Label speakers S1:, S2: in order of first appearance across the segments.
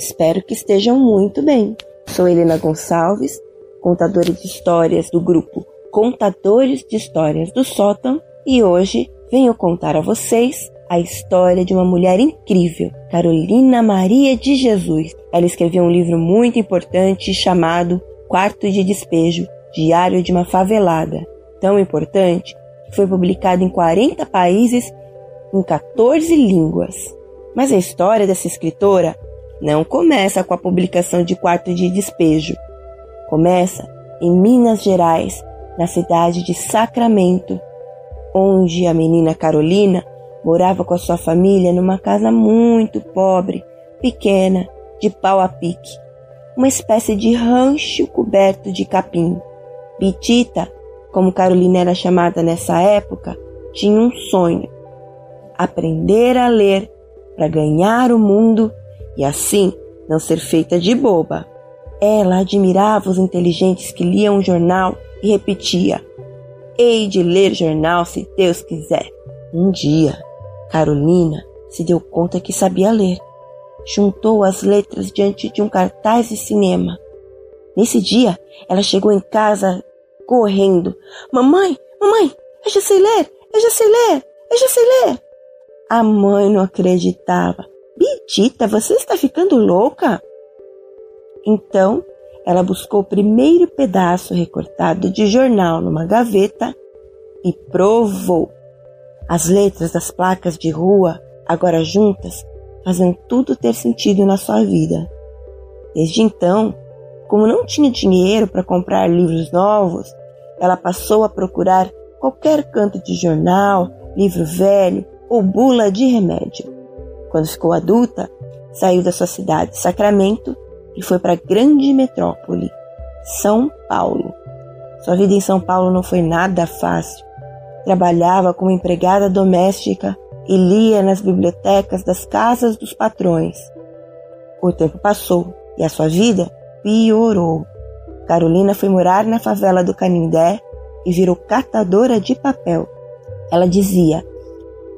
S1: Espero que estejam muito bem. Sou Helena Gonçalves, contadora de histórias do grupo Contadores de Histórias do Sótão, e hoje venho contar a vocês a história de uma mulher incrível, Carolina Maria de Jesus. Ela escreveu um livro muito importante chamado Quarto de Despejo, Diário de uma Favelada. Tão importante que foi publicado em 40 países em 14 línguas. Mas a história dessa escritora não começa com a publicação de Quarto de Despejo. Começa em Minas Gerais, na cidade de Sacramento, onde a menina Carolina morava com a sua família numa casa muito pobre, pequena, de pau a pique, uma espécie de rancho coberto de capim. Bitita, como Carolina era chamada nessa época, tinha um sonho: aprender a ler para ganhar o mundo e assim não ser feita de boba. Ela admirava os inteligentes que liam o jornal e repetia: Hei de ler jornal se Deus quiser. Um dia, Carolina se deu conta que sabia ler. Juntou as letras diante de um cartaz de cinema. Nesse dia, ela chegou em casa correndo: Mamãe, mamãe, eu já sei ler, eu já sei ler, eu já sei ler. A mãe não acreditava. Bitita, você está ficando louca? Então, ela buscou o primeiro pedaço recortado de jornal numa gaveta e provou. As letras das placas de rua, agora juntas, faziam tudo ter sentido na sua vida. Desde então, como não tinha dinheiro para comprar livros novos, ela passou a procurar qualquer canto de jornal, livro velho ou bula de remédio. Quando ficou adulta, saiu da sua cidade, Sacramento, e foi para a grande metrópole, São Paulo. Sua vida em São Paulo não foi nada fácil. Trabalhava como empregada doméstica e lia nas bibliotecas das casas dos patrões. O tempo passou e a sua vida piorou. Carolina foi morar na favela do Canindé e virou catadora de papel. Ela dizia: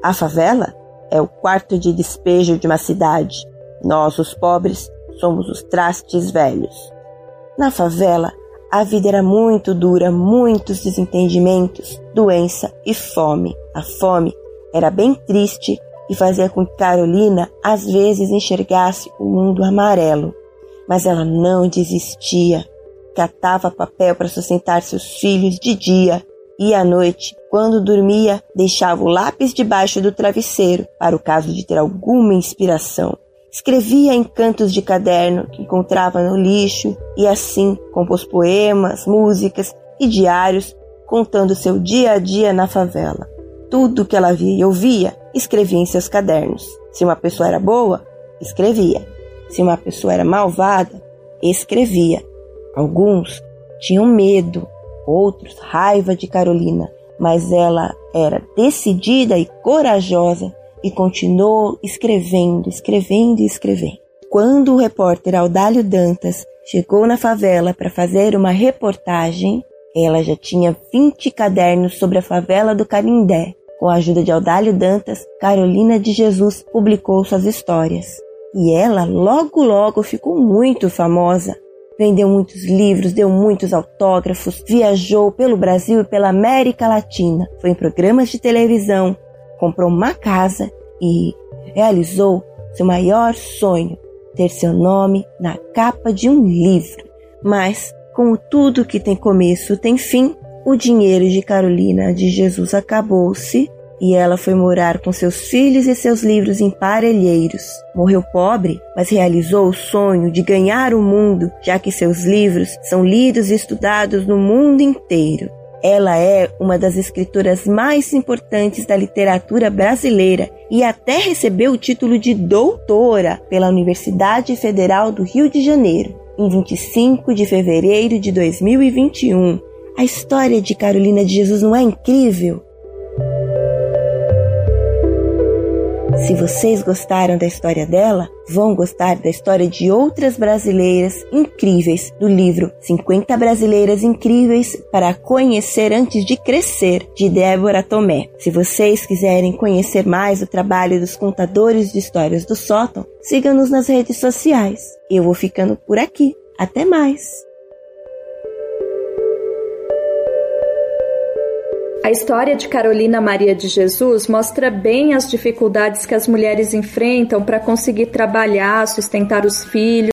S1: A favela é o quarto de despejo de uma cidade. Nós, os pobres, somos os trastes velhos. Na favela, a vida era muito dura, muitos desentendimentos, doença e fome. A fome era bem triste e fazia com que Carolina às vezes enxergasse o mundo amarelo. Mas ela não desistia. Catava papel para sustentar seus filhos de dia e à noite, quando dormia, deixava o lápis debaixo do travesseiro para o caso de ter alguma inspiração. Escrevia em cantos de caderno que encontrava no lixo e assim compôs poemas, músicas e diários contando seu dia a dia na favela. Tudo que ela via e ouvia, escrevia em seus cadernos. Se uma pessoa era boa, escrevia. Se uma pessoa era malvada, escrevia. Alguns tinham medo, outros raiva de Carolina, mas ela era decidida e corajosa e continuou escrevendo, escrevendo e escrevendo. Quando o repórter Audálio Dantas chegou na favela para fazer uma reportagem, ela já tinha 20 cadernos sobre a favela do Canindé. Com a ajuda de Audálio Dantas, Carolina de Jesus publicou suas histórias. E ela logo logo ficou muito famosa. Vendeu muitos livros, deu muitos autógrafos, viajou pelo Brasil e pela América Latina, foi em programas de televisão, comprou uma casa e realizou seu maior sonho, ter seu nome na capa de um livro. Mas, como tudo que tem começo tem fim, o dinheiro de Carolina de Jesus acabou-se e ela foi morar com seus filhos e seus livros em Parelheiros. Morreu pobre, mas realizou o sonho de ganhar o mundo, já que seus livros são lidos e estudados no mundo inteiro. Ela é uma das escritoras mais importantes da literatura brasileira e até recebeu o título de doutora pela Universidade Federal do Rio de Janeiro, em 25 de fevereiro de 2021. A história de Carolina de Jesus não é incrível? Se vocês gostaram da história dela, vão gostar da história de outras brasileiras incríveis do livro 50 Brasileiras Incríveis para Conhecer Antes de Crescer, de Débora Tomé. Se vocês quiserem conhecer mais o trabalho dos contadores de histórias do sótão, siga-nos nas redes sociais. Eu vou ficando por aqui. Até mais!
S2: A história de Carolina Maria de Jesus mostra bem as dificuldades que as mulheres enfrentam para conseguir trabalhar, sustentar os filhos